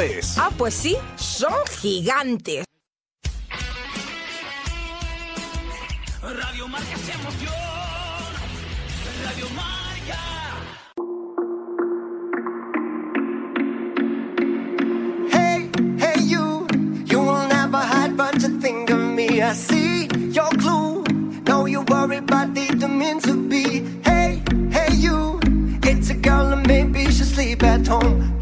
es. Ah, pues sí, son gigantes. Radio Marca se emoción. Radio Marca. Hey, hey, you. You will never hide, but you think of me. I see your clue. No, you worry, but didn't mean to be. Hey, hey, you. It's a girl, and maybe she'll sleep at home.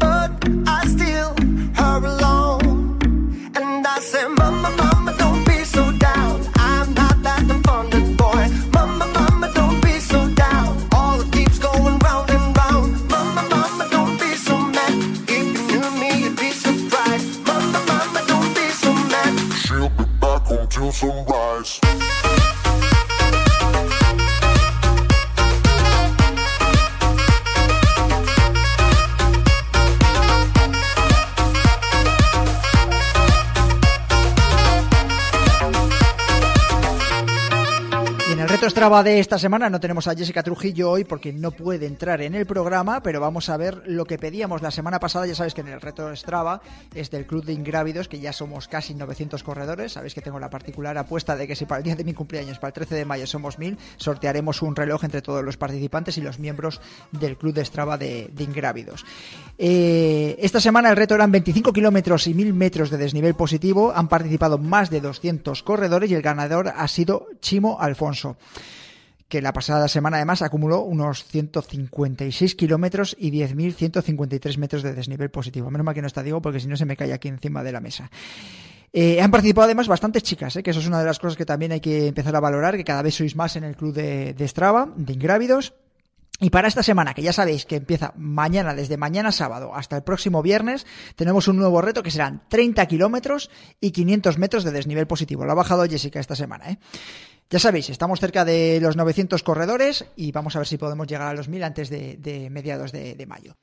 Sunrise. El reto Strava de esta semana no tenemos a Jessica Trujillo hoy porque no puede entrar en el programa, pero vamos a ver lo que pedíamos la semana pasada. Ya sabéis que en el reto Strava es del Club de Ingrávidos, que ya somos casi 900 corredores. Sabéis que tengo la particular apuesta de que si para el día de mi cumpleaños, para el 13 de mayo, somos 1000, sortearemos un reloj entre todos los participantes y los miembros del Club de Strava de, de Ingrávidos. Eh, esta semana el reto eran 25 kilómetros y 1000 metros de desnivel positivo. Han participado más de 200 corredores y el ganador ha sido Chimo Alfonso que la pasada semana además acumuló unos 156 kilómetros y 10.153 metros de desnivel positivo. Menos mal que no está Diego porque si no se me cae aquí encima de la mesa. Eh, han participado además bastantes chicas, eh, que eso es una de las cosas que también hay que empezar a valorar, que cada vez sois más en el club de, de Strava, de Ingrávidos. Y para esta semana, que ya sabéis que empieza mañana, desde mañana sábado hasta el próximo viernes, tenemos un nuevo reto que serán 30 kilómetros y 500 metros de desnivel positivo. Lo ha bajado Jessica esta semana, ¿eh? Ya sabéis, estamos cerca de los 900 corredores y vamos a ver si podemos llegar a los 1000 antes de, mediados de mayo.